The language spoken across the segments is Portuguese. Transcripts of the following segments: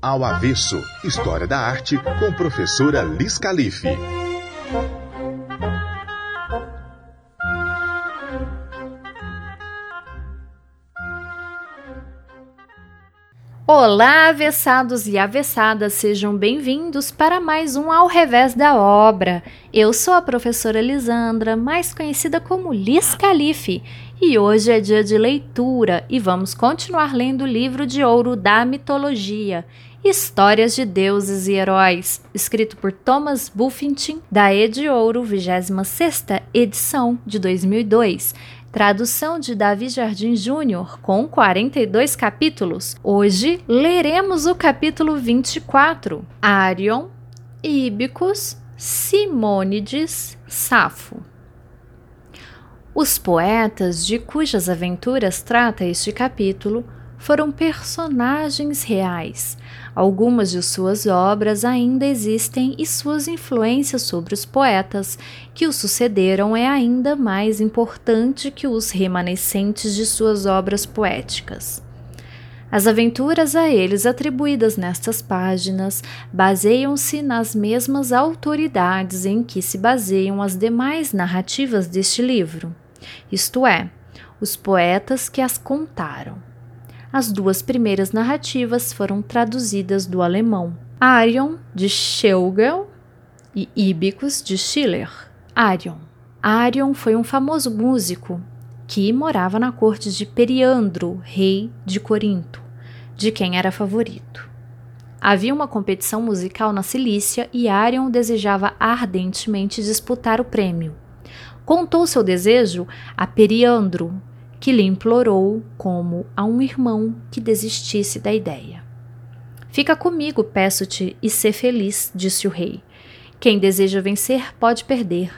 Ao Avesso História da Arte com professora Liz Calife. Olá, avessados e avessadas, sejam bem-vindos para mais um Ao Revés da Obra. Eu sou a professora Lisandra, mais conhecida como Liz Calife, e hoje é dia de leitura e vamos continuar lendo o livro de ouro da mitologia, Histórias de Deuses e Heróis, escrito por Thomas Buffington, da E de Ouro, 26ª edição de 2002 tradução de Davi Jardim Júnior, com 42 capítulos. Hoje leremos o capítulo 24, Arion, Íbicos, Simônides, Safo. Os poetas de cujas aventuras trata este capítulo foram personagens reais. Algumas de suas obras ainda existem e suas influências sobre os poetas que o sucederam é ainda mais importante que os remanescentes de suas obras poéticas. As aventuras a eles atribuídas nestas páginas baseiam-se nas mesmas autoridades em que se baseiam as demais narrativas deste livro, isto é, os poetas que as contaram. As duas primeiras narrativas foram traduzidas do alemão. Arion, de Schlegel, e Íbicos, de Schiller. Arion. Arion foi um famoso músico que morava na corte de Periandro, rei de Corinto, de quem era favorito. Havia uma competição musical na Cilícia e Arion desejava ardentemente disputar o prêmio. Contou seu desejo a Periandro, que lhe implorou, como a um irmão, que desistisse da ideia. Fica comigo, peço-te, e sê feliz, disse o rei. Quem deseja vencer pode perder.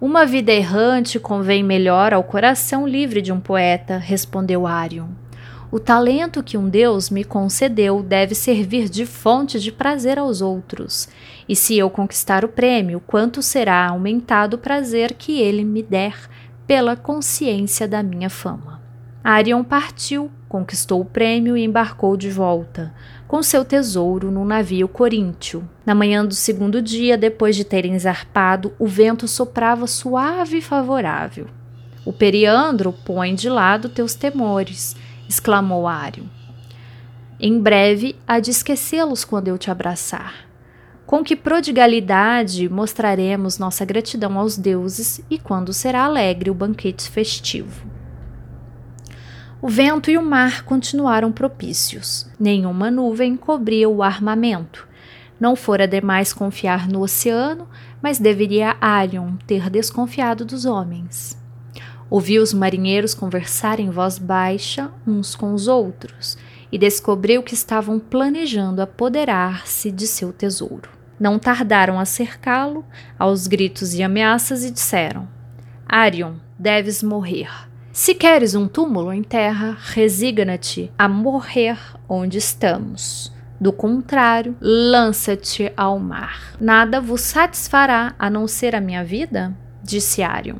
Uma vida errante convém melhor ao coração livre de um poeta, respondeu Arion. O talento que um Deus me concedeu deve servir de fonte de prazer aos outros. E se eu conquistar o prêmio, quanto será aumentado o prazer que ele me der pela consciência da minha fama. Arion partiu, conquistou o prêmio e embarcou de volta, com seu tesouro no navio coríntio. Na manhã do segundo dia, depois de terem zarpado, o vento soprava suave e favorável. O periandro põe de lado teus temores, exclamou Arion. Em breve há de esquecê-los quando eu te abraçar. Com que prodigalidade mostraremos nossa gratidão aos deuses e quando será alegre o banquete festivo? O vento e o mar continuaram propícios. Nenhuma nuvem cobria o armamento. Não fora demais confiar no oceano, mas deveria Arion ter desconfiado dos homens. Ouviu os marinheiros conversar em voz baixa uns com os outros e descobriu que estavam planejando apoderar-se de seu tesouro. Não tardaram a cercá-lo, aos gritos e ameaças, e disseram: Arion, deves morrer. Se queres um túmulo em terra, resigna-te a morrer onde estamos. Do contrário, lança-te ao mar. Nada vos satisfará a não ser a minha vida? Disse Arion.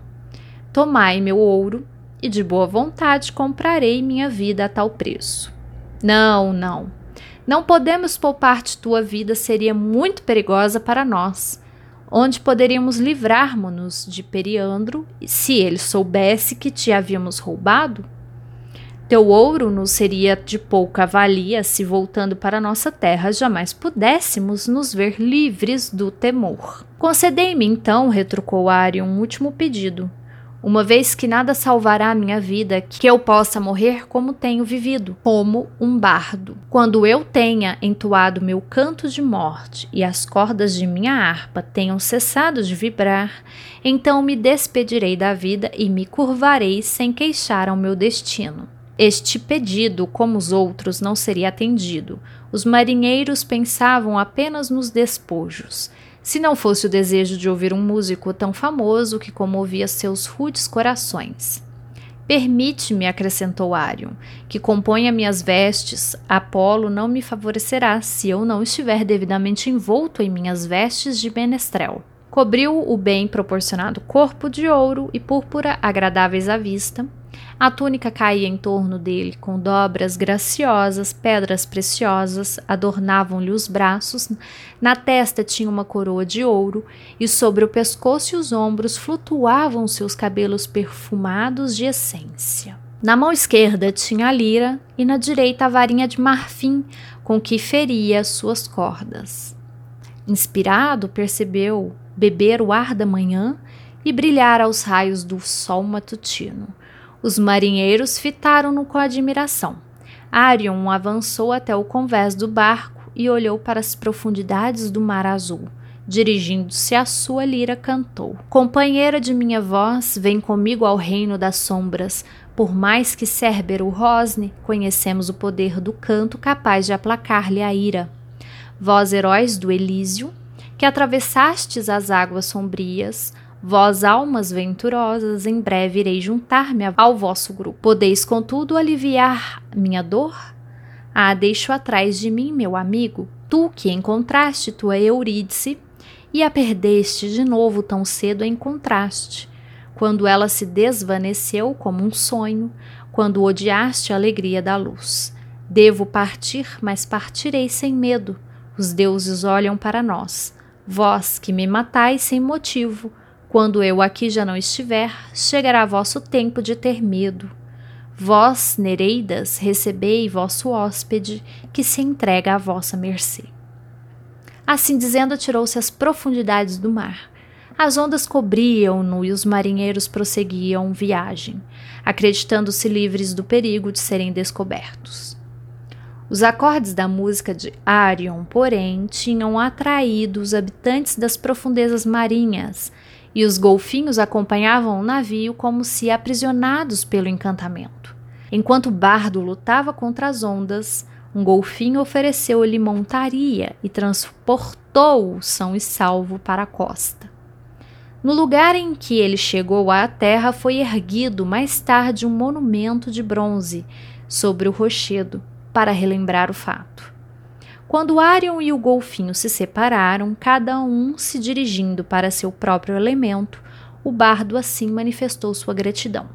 Tomai meu ouro, e de boa vontade comprarei minha vida a tal preço. Não, não. Não podemos poupar-te tua vida, seria muito perigosa para nós. Onde poderíamos livrar-nos de Periandro se ele soubesse que te havíamos roubado? Teu ouro nos seria de pouca valia se, voltando para nossa terra, jamais pudéssemos nos ver livres do temor. Concedei-me, então, retrucou Arion, um último pedido uma vez que nada salvará a minha vida, que eu possa morrer como tenho vivido, como um bardo. Quando eu tenha entoado meu canto de morte e as cordas de minha harpa tenham cessado de vibrar, então me despedirei da vida e me curvarei sem queixar ao meu destino. Este pedido, como os outros, não seria atendido. Os marinheiros pensavam apenas nos despojos. Se não fosse o desejo de ouvir um músico tão famoso que comovia seus rudes corações. Permite-me, acrescentou Arion, que componha minhas vestes. Apolo não me favorecerá se eu não estiver devidamente envolto em minhas vestes de menestrel. Cobriu o bem proporcionado corpo de ouro e púrpura agradáveis à vista. A túnica caía em torno dele com dobras graciosas, pedras preciosas adornavam-lhe os braços, na testa tinha uma coroa de ouro e sobre o pescoço e os ombros flutuavam seus cabelos perfumados de essência. Na mão esquerda tinha a lira e na direita a varinha de marfim com que feria suas cordas. Inspirado, percebeu beber o ar da manhã e brilhar aos raios do sol matutino os marinheiros fitaram-no com admiração. Arion avançou até o convés do barco e olhou para as profundidades do mar azul. Dirigindo-se à sua lira, cantou: Companheira de minha voz, vem comigo ao reino das sombras. Por mais que Cérbero rosne, conhecemos o poder do canto capaz de aplacar-lhe a ira. Vós, heróis do Elísio, que atravessastes as águas sombrias, Vós, almas venturosas, em breve irei juntar-me ao vosso grupo. Podeis, contudo, aliviar minha dor? Ah, deixo atrás de mim, meu amigo, tu que encontraste tua Eurídice e a perdeste de novo tão cedo encontraste, quando ela se desvaneceu como um sonho, quando odiaste a alegria da luz. Devo partir, mas partirei sem medo. Os deuses olham para nós. Vós que me matais sem motivo, quando eu aqui já não estiver, chegará vosso tempo de ter medo. Vós, Nereidas, recebei vosso hóspede, que se entrega à vossa mercê. Assim dizendo, atirou-se às profundidades do mar. As ondas cobriam-no e os marinheiros prosseguiam viagem, acreditando-se livres do perigo de serem descobertos. Os acordes da música de Arion, porém, tinham atraído os habitantes das profundezas marinhas e os golfinhos acompanhavam o navio como se aprisionados pelo encantamento. Enquanto bardo lutava contra as ondas, um golfinho ofereceu-lhe montaria e transportou-o são e salvo para a costa. No lugar em que ele chegou à terra foi erguido mais tarde um monumento de bronze sobre o rochedo para relembrar o fato. Quando Arion e o golfinho se separaram, cada um se dirigindo para seu próprio elemento, o bardo assim manifestou sua gratidão.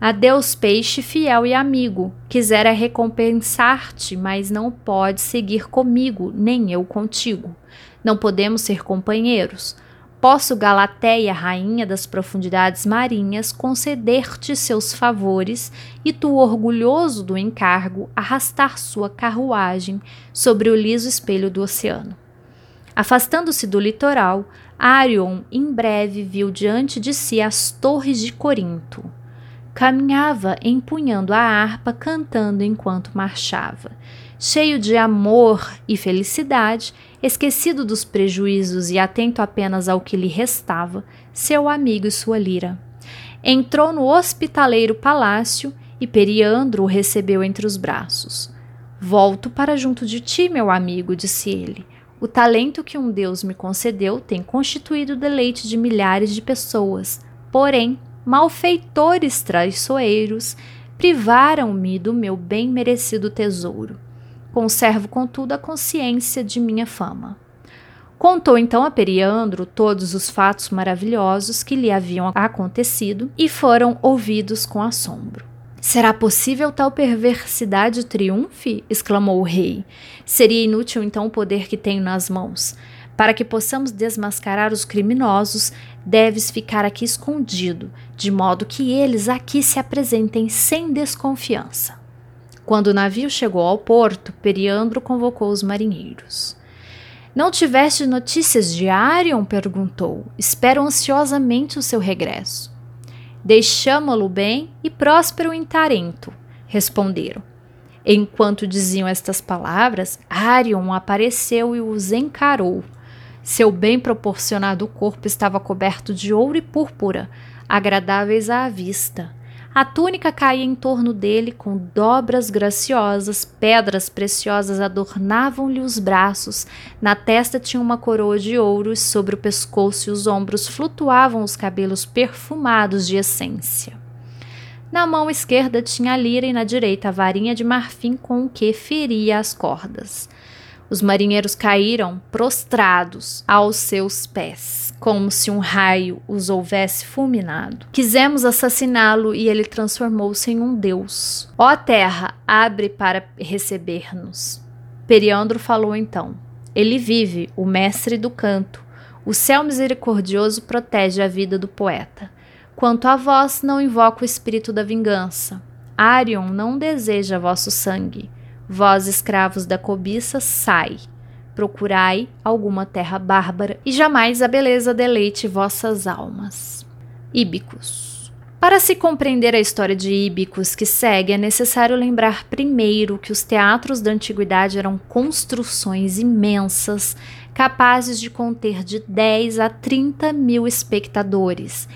Adeus, peixe fiel e amigo, quisera recompensar-te, mas não pode seguir comigo, nem eu contigo. Não podemos ser companheiros. Posso, Galateia, rainha das profundidades marinhas, conceder-te seus favores e tu, orgulhoso do encargo, arrastar sua carruagem sobre o liso espelho do oceano. Afastando-se do litoral, Arion em breve viu diante de si as torres de Corinto. Caminhava empunhando a harpa, cantando enquanto marchava. Cheio de amor e felicidade, esquecido dos prejuízos e atento apenas ao que lhe restava, seu amigo e sua lira. Entrou no hospitaleiro palácio e Periandro o recebeu entre os braços. Volto para junto de ti, meu amigo, disse ele. O talento que um Deus me concedeu tem constituído o deleite de milhares de pessoas. Porém, malfeitores traiçoeiros privaram-me do meu bem merecido tesouro. Conservo, contudo, a consciência de minha fama. Contou então a Periandro todos os fatos maravilhosos que lhe haviam acontecido e foram ouvidos com assombro. Será possível tal perversidade triunfe? exclamou o rei. Seria inútil então o poder que tenho nas mãos. Para que possamos desmascarar os criminosos, deves ficar aqui escondido, de modo que eles aqui se apresentem sem desconfiança. Quando o navio chegou ao porto, Periandro convocou os marinheiros. Não tiveste notícias de Arion? perguntou. Espero ansiosamente o seu regresso. Deixamo-lo bem e próspero em Tarento, responderam. Enquanto diziam estas palavras, Arion apareceu e os encarou. Seu bem proporcionado corpo estava coberto de ouro e púrpura, agradáveis à vista. A túnica caía em torno dele com dobras graciosas, pedras preciosas adornavam-lhe os braços, na testa tinha uma coroa de ouro e sobre o pescoço e os ombros flutuavam os cabelos perfumados de essência. Na mão esquerda tinha a lira e na direita a varinha de marfim com o que feria as cordas. Os marinheiros caíram prostrados aos seus pés, como se um raio os houvesse fulminado. Quisemos assassiná-lo e ele transformou-se em um deus. Ó terra, abre para receber-nos. Periandro falou então: Ele vive, o mestre do canto. O céu misericordioso protege a vida do poeta. Quanto a vós, não invoco o espírito da vingança. Arion não deseja vosso sangue. Vós, escravos da cobiça, sai. Procurai alguma terra bárbara e jamais a beleza deleite vossas almas. Íbicos. Para se compreender a história de Íbicos que segue, é necessário lembrar primeiro que os teatros da antiguidade eram construções imensas, capazes de conter de 10 a 30 mil espectadores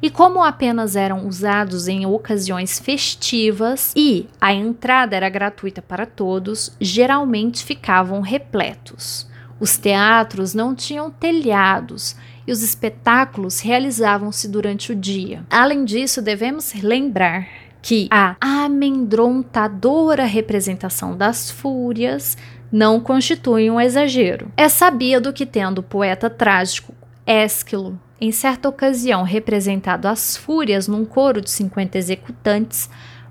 e como apenas eram usados em ocasiões festivas e a entrada era gratuita para todos, geralmente ficavam repletos. Os teatros não tinham telhados e os espetáculos realizavam-se durante o dia. Além disso, devemos lembrar que a amedrontadora representação das fúrias não constitui um exagero. É sabido que, tendo o poeta trágico Ésquilo em certa ocasião representado as fúrias num coro de 50 executantes,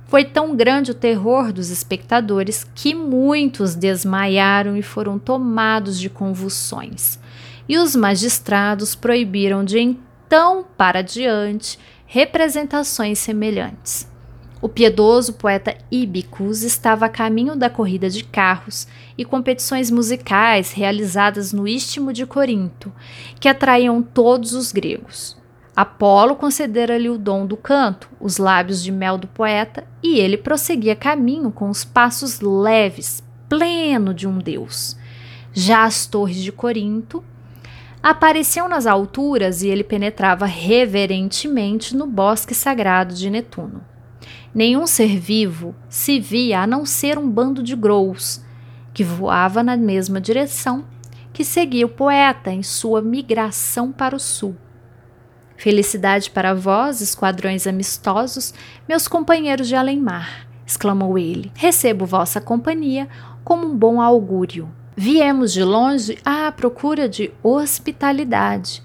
foi tão grande o terror dos espectadores que muitos desmaiaram e foram tomados de convulsões. E os magistrados proibiram de então para diante representações semelhantes. O piedoso poeta Ibicus estava a caminho da corrida de carros e competições musicais realizadas no Istmo de Corinto, que atraíam todos os gregos. Apolo concedera-lhe o dom do canto, os lábios de mel do poeta, e ele prosseguia caminho com os passos leves, pleno de um deus. Já as torres de Corinto apareciam nas alturas e ele penetrava reverentemente no bosque sagrado de Netuno. Nenhum ser vivo se via a não ser um bando de grous, que voava na mesma direção que seguia o poeta em sua migração para o sul. Felicidade para vós, esquadrões amistosos, meus companheiros de além-mar, exclamou ele. Recebo vossa companhia como um bom augúrio. Viemos de longe à procura de hospitalidade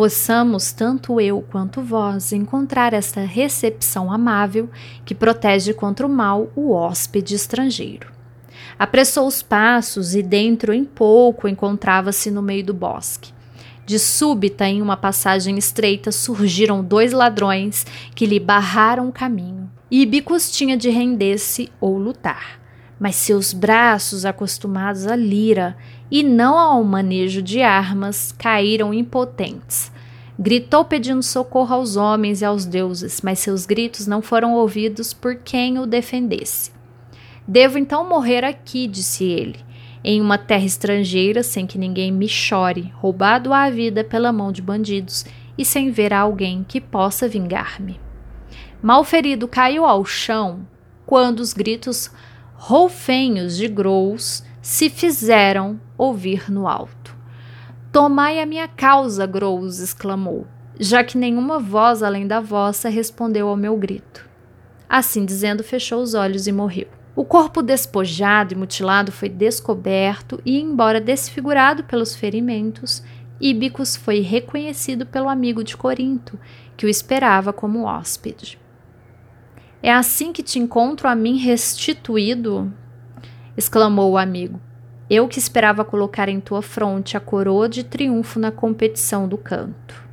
possamos, tanto eu quanto vós, encontrar esta recepção amável que protege contra o mal o hóspede estrangeiro. Apressou os passos e, dentro em pouco, encontrava-se no meio do bosque. De súbita, em uma passagem estreita, surgiram dois ladrões que lhe barraram o caminho. Íbicos tinha de render-se ou lutar, mas seus braços, acostumados à lira e não ao manejo de armas, caíram impotentes. Gritou pedindo socorro aos homens e aos deuses, mas seus gritos não foram ouvidos por quem o defendesse. Devo então morrer aqui, disse ele, em uma terra estrangeira, sem que ninguém me chore, roubado à vida pela mão de bandidos e sem ver alguém que possa vingar-me. Mal ferido caiu ao chão quando os gritos roufenhos de Grous se fizeram ouvir no alto. Tomai a minha causa, Grous exclamou, já que nenhuma voz além da vossa respondeu ao meu grito. Assim dizendo, fechou os olhos e morreu. O corpo despojado e mutilado foi descoberto e, embora desfigurado pelos ferimentos, Íbicos foi reconhecido pelo amigo de Corinto, que o esperava como hóspede. É assim que te encontro a mim restituído? exclamou o amigo. Eu que esperava colocar em tua fronte a coroa de triunfo na competição do canto.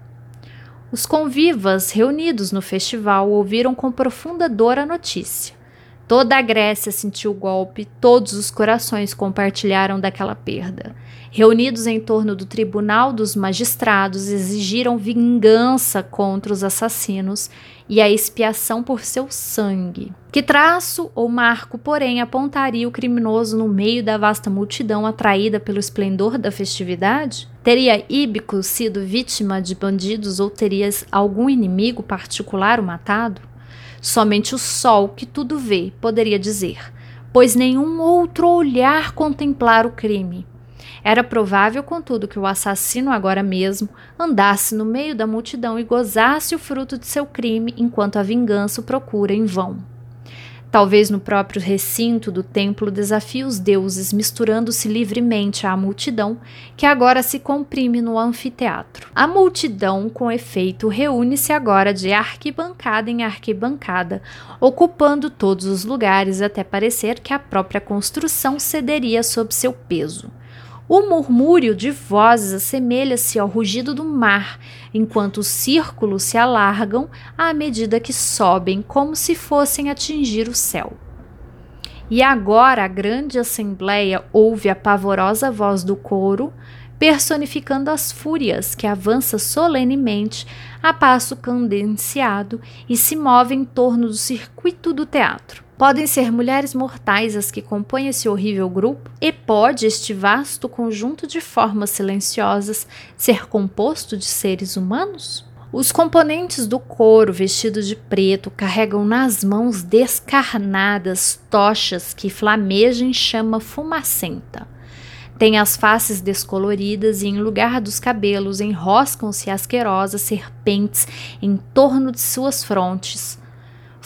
Os convivas reunidos no festival ouviram com profunda dor a notícia. Toda a Grécia sentiu o golpe, todos os corações compartilharam daquela perda. Reunidos em torno do tribunal dos magistrados, exigiram vingança contra os assassinos e a expiação por seu sangue. Que traço ou marco, porém, apontaria o criminoso no meio da vasta multidão atraída pelo esplendor da festividade? Teria Íbico sido vítima de bandidos ou teria algum inimigo particular o matado? Somente o sol, que tudo vê, poderia dizer, pois nenhum outro olhar contemplar o crime. Era provável, contudo, que o assassino agora mesmo andasse no meio da multidão e gozasse o fruto de seu crime enquanto a vingança o procura em vão. Talvez no próprio recinto do templo desafie os deuses, misturando-se livremente à multidão que agora se comprime no anfiteatro. A multidão, com efeito, reúne-se agora de arquibancada em arquibancada, ocupando todos os lugares até parecer que a própria construção cederia sob seu peso. O murmúrio de vozes assemelha-se ao rugido do mar, enquanto os círculos se alargam à medida que sobem, como se fossem atingir o céu. E agora a grande assembleia ouve a pavorosa voz do coro, personificando as fúrias que avança solenemente a passo cadenciado e se move em torno do circuito do teatro. Podem ser mulheres mortais as que compõem esse horrível grupo, e pode este vasto conjunto de formas silenciosas ser composto de seres humanos? Os componentes do coro, vestidos de preto, carregam nas mãos descarnadas tochas que flamejam em chama fumacenta. Têm as faces descoloridas e, em lugar dos cabelos, enroscam-se asquerosas serpentes em torno de suas frontes.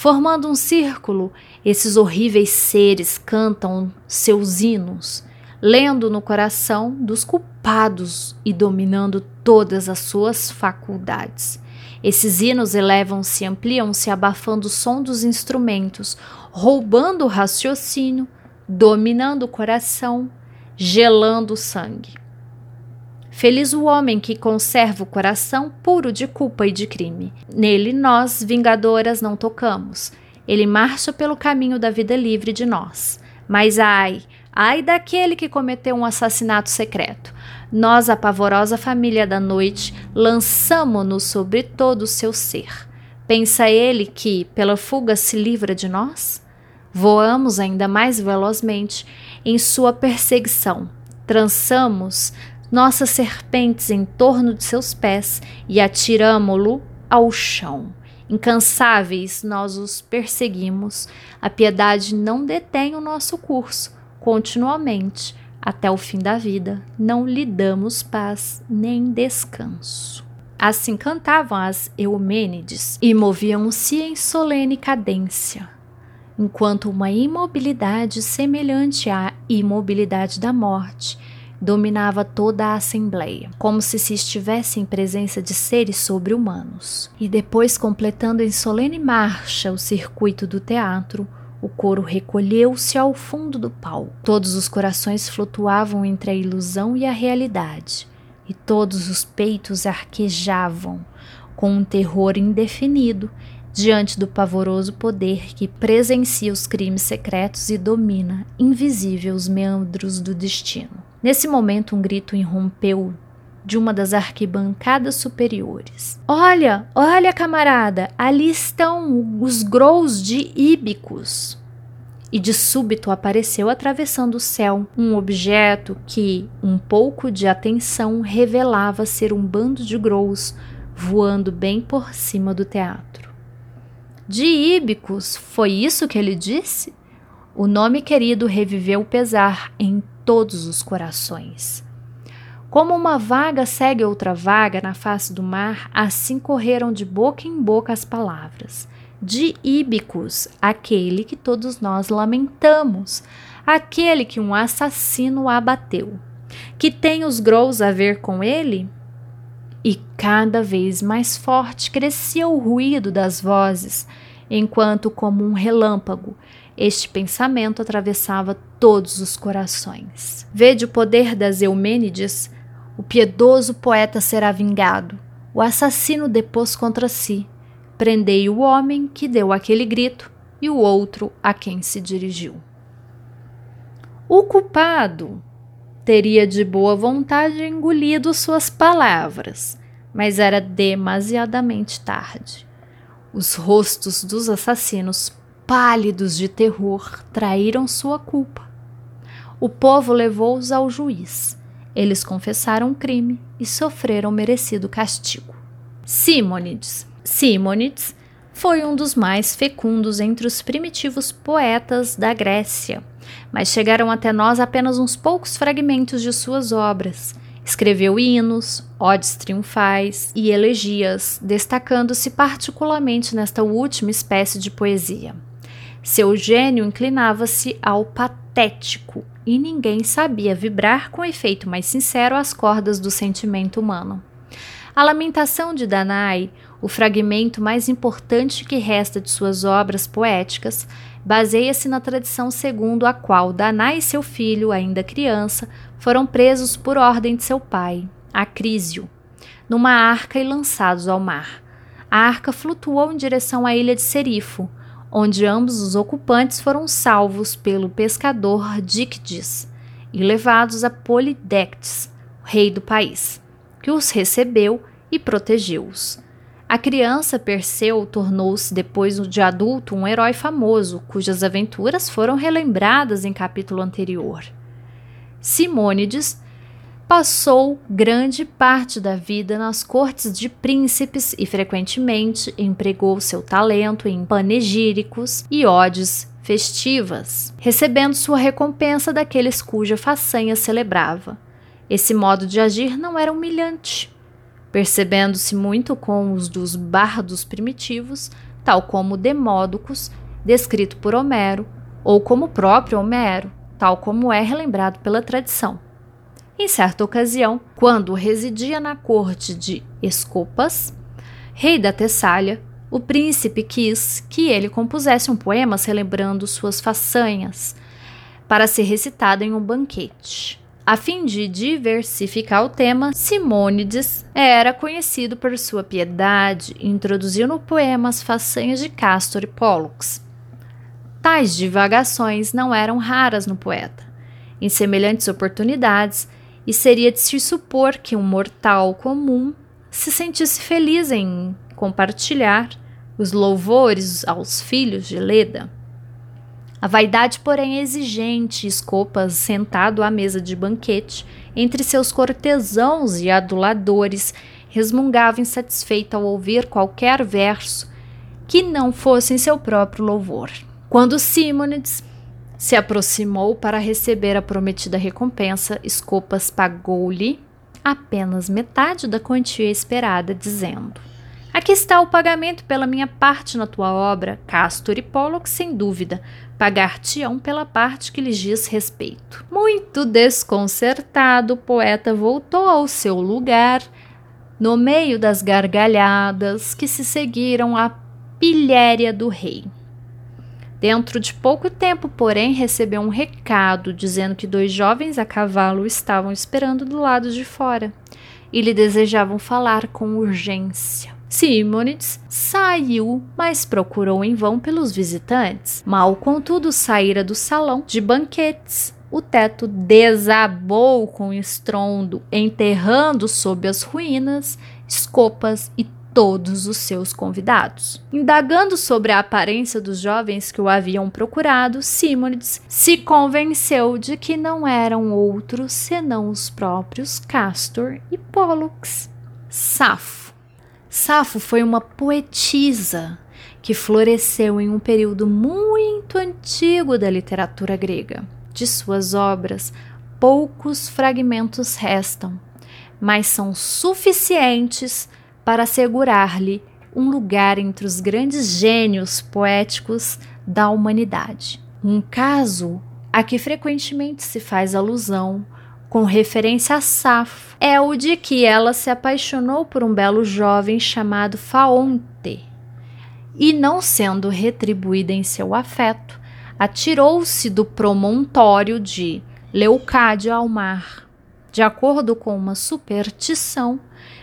Formando um círculo, esses horríveis seres cantam seus hinos, lendo no coração dos culpados e dominando todas as suas faculdades. Esses hinos elevam-se, ampliam-se, abafando o som dos instrumentos, roubando o raciocínio, dominando o coração, gelando o sangue. Feliz o homem que conserva o coração puro de culpa e de crime. Nele nós, vingadoras, não tocamos. Ele marcha pelo caminho da vida livre de nós. Mas ai, ai daquele que cometeu um assassinato secreto. Nós, a pavorosa família da noite, lançamo-nos sobre todo o seu ser. Pensa ele que, pela fuga, se livra de nós? Voamos ainda mais velozmente em sua perseguição. Trançamos nossas serpentes em torno de seus pés e atiramo-lo ao chão. Incansáveis, nós os perseguimos. A piedade não detém o nosso curso. Continuamente, até o fim da vida, não lhe damos paz nem descanso. Assim cantavam as Eumênides e moviam-se em solene cadência, enquanto uma imobilidade semelhante à imobilidade da morte dominava toda a assembleia, como se se estivesse em presença de seres sobre-humanos. E depois, completando em solene marcha o circuito do teatro, o coro recolheu-se ao fundo do palco. Todos os corações flutuavam entre a ilusão e a realidade, e todos os peitos arquejavam com um terror indefinido diante do pavoroso poder que presencia os crimes secretos e domina, invisível, os meandros do destino. Nesse momento, um grito irrompeu de uma das arquibancadas superiores. Olha, olha, camarada, ali estão os grous de Íbicos. E de súbito apareceu atravessando o céu um objeto que, um pouco de atenção, revelava ser um bando de grous voando bem por cima do teatro. De Íbicos, foi isso que ele disse? O nome querido reviveu o pesar em todos os corações. Como uma vaga segue outra vaga na face do mar, assim correram de boca em boca as palavras. De Íbicos, aquele que todos nós lamentamos, aquele que um assassino abateu. Que tem os grous a ver com ele? E cada vez mais forte crescia o ruído das vozes, enquanto, como um relâmpago, este pensamento atravessava todos os corações. Vede o poder das Eumênides? O piedoso poeta será vingado. O assassino depôs contra si. Prendei o homem que deu aquele grito e o outro a quem se dirigiu. O culpado teria de boa vontade engolido suas palavras, mas era demasiadamente tarde. Os rostos dos assassinos pálidos de terror, traíram sua culpa. O povo levou-os ao juiz. Eles confessaram o crime e sofreram merecido castigo. Simônides. Simônides foi um dos mais fecundos entre os primitivos poetas da Grécia, mas chegaram até nós apenas uns poucos fragmentos de suas obras. Escreveu hinos, odes triunfais e elegias, destacando-se particularmente nesta última espécie de poesia. Seu gênio inclinava-se ao patético e ninguém sabia vibrar com efeito mais sincero as cordas do sentimento humano. A lamentação de Danae, o fragmento mais importante que resta de suas obras poéticas, baseia-se na tradição segundo a qual Danae e seu filho, ainda criança, foram presos por ordem de seu pai, Acrísio, numa arca e lançados ao mar. A arca flutuou em direção à ilha de Serifo, onde ambos os ocupantes foram salvos pelo pescador Díctides e levados a Polidectes, rei do país, que os recebeu e protegeu-os. A criança Perseu tornou-se depois de adulto um herói famoso, cujas aventuras foram relembradas em capítulo anterior. Simônides passou grande parte da vida nas cortes de príncipes e frequentemente empregou seu talento em panegíricos e odes festivas, recebendo sua recompensa daqueles cuja façanha celebrava. Esse modo de agir não era humilhante, percebendo-se muito com os dos bardos primitivos, tal como Demódocos, descrito por Homero, ou como o próprio Homero, tal como é relembrado pela tradição. Em certa ocasião, quando residia na corte de Escopas, rei da Tessália, o príncipe quis que ele compusesse um poema celebrando suas façanhas, para ser recitado em um banquete. A fim de diversificar o tema, Simônides era conhecido por sua piedade introduziu no poema as façanhas de Castor e Pólux. Tais divagações não eram raras no poeta. Em semelhantes oportunidades, e seria de se supor que um mortal comum se sentisse feliz em compartilhar os louvores aos filhos de Leda. A vaidade, porém, é exigente, Escopas, sentado à mesa de banquete, entre seus cortesãos e aduladores, resmungava insatisfeito ao ouvir qualquer verso que não fosse em seu próprio louvor. Quando Simônides se aproximou para receber a prometida recompensa, Escopas pagou-lhe apenas metade da quantia esperada, dizendo: Aqui está o pagamento pela minha parte na tua obra, Castor e Pollock, sem dúvida, pagar-te-ão pela parte que lhes diz respeito. Muito desconcertado, o poeta voltou ao seu lugar, no meio das gargalhadas que se seguiram à pilhéria do rei. Dentro de pouco tempo, porém, recebeu um recado dizendo que dois jovens a cavalo estavam esperando do lado de fora e lhe desejavam falar com urgência. Simonides saiu, mas procurou em vão pelos visitantes. Mal, contudo, saíra do salão de banquetes. O teto desabou com estrondo, enterrando sob as ruínas escopas e todos os seus convidados. Indagando sobre a aparência dos jovens que o haviam procurado, Simonides se convenceu de que não eram outros senão os próprios Castor e Pollux. Safo. Safo foi uma poetisa que floresceu em um período muito antigo da literatura grega. De suas obras, poucos fragmentos restam, mas são suficientes para assegurar-lhe um lugar entre os grandes gênios poéticos da humanidade. Um caso a que frequentemente se faz alusão com referência a Safo é o de que ela se apaixonou por um belo jovem chamado Faonte e, não sendo retribuída em seu afeto, atirou-se do promontório de Leucádia ao mar. De acordo com uma superstição,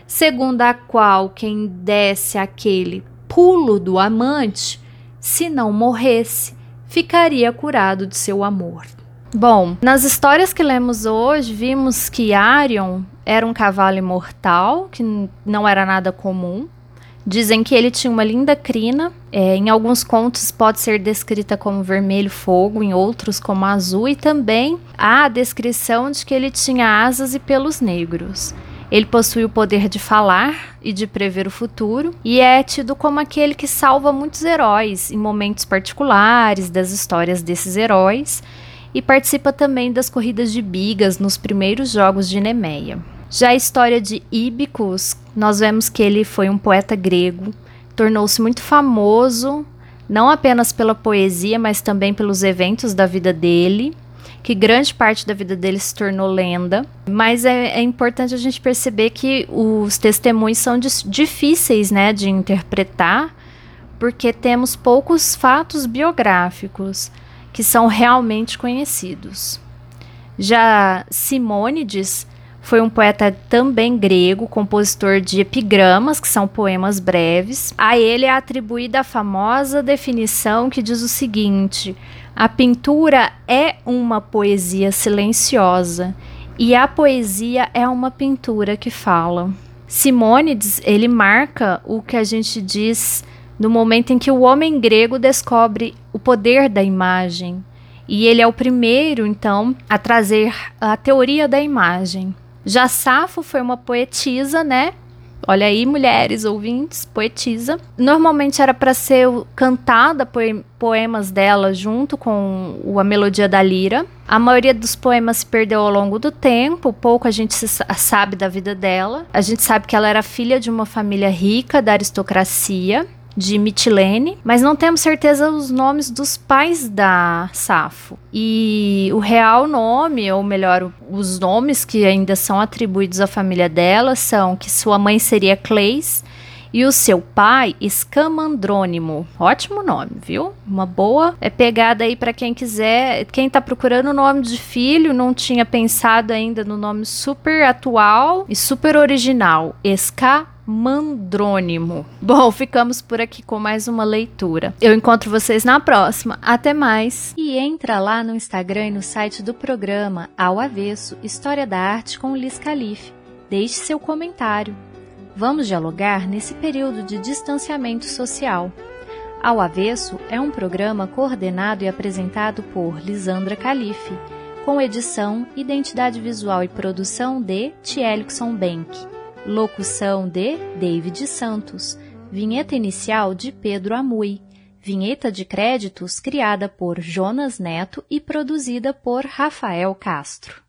segundo a qual quem desse aquele pulo do amante, se não morresse, ficaria curado de seu amor. Bom, nas histórias que lemos hoje, vimos que Arion era um cavalo imortal, que não era nada comum. Dizem que ele tinha uma linda crina. É, em alguns contos pode ser descrita como vermelho fogo, em outros como azul, e também há a descrição de que ele tinha asas e pelos negros. Ele possui o poder de falar e de prever o futuro, e é tido como aquele que salva muitos heróis em momentos particulares das histórias desses heróis, e participa também das corridas de bigas nos primeiros jogos de Nemeia. Já a história de Íbicos, nós vemos que ele foi um poeta grego, tornou-se muito famoso não apenas pela poesia, mas também pelos eventos da vida dele, que grande parte da vida dele se tornou lenda. Mas é, é importante a gente perceber que os testemunhos são difíceis né, de interpretar, porque temos poucos fatos biográficos que são realmente conhecidos. Já Simônides foi um poeta também grego, compositor de epigramas, que são poemas breves. A ele é atribuída a famosa definição que diz o seguinte: a pintura é uma poesia silenciosa e a poesia é uma pintura que fala. Simônides, ele marca o que a gente diz no momento em que o homem grego descobre o poder da imagem. E ele é o primeiro, então, a trazer a teoria da imagem. Já Safo foi uma poetisa, né? Olha aí, mulheres ouvintes, poetisa. Normalmente era para ser cantada poemas dela junto com a melodia da lira. A maioria dos poemas se perdeu ao longo do tempo, pouco a gente sabe da vida dela. A gente sabe que ela era filha de uma família rica da aristocracia de Mitilene, mas não temos certeza os nomes dos pais da Safo. E o real nome, ou melhor, os nomes que ainda são atribuídos à família dela são que sua mãe seria Cleis e o seu pai Escamandrônimo. Ótimo nome, viu? Uma boa é pegada aí para quem quiser, quem tá procurando o nome de filho, não tinha pensado ainda no nome super atual e super original, Escamandrônimo Mandrônimo. Bom, ficamos por aqui com mais uma leitura. Eu encontro vocês na próxima. Até mais. E entra lá no Instagram e no site do programa Ao Avesso História da Arte com Liz Calife. Deixe seu comentário. Vamos dialogar nesse período de distanciamento social. Ao Avesso é um programa coordenado e apresentado por Lisandra Calife, com edição, identidade visual e produção de Tielixon Bank. Locução de David Santos. Vinheta inicial de Pedro Amui. Vinheta de créditos criada por Jonas Neto e produzida por Rafael Castro.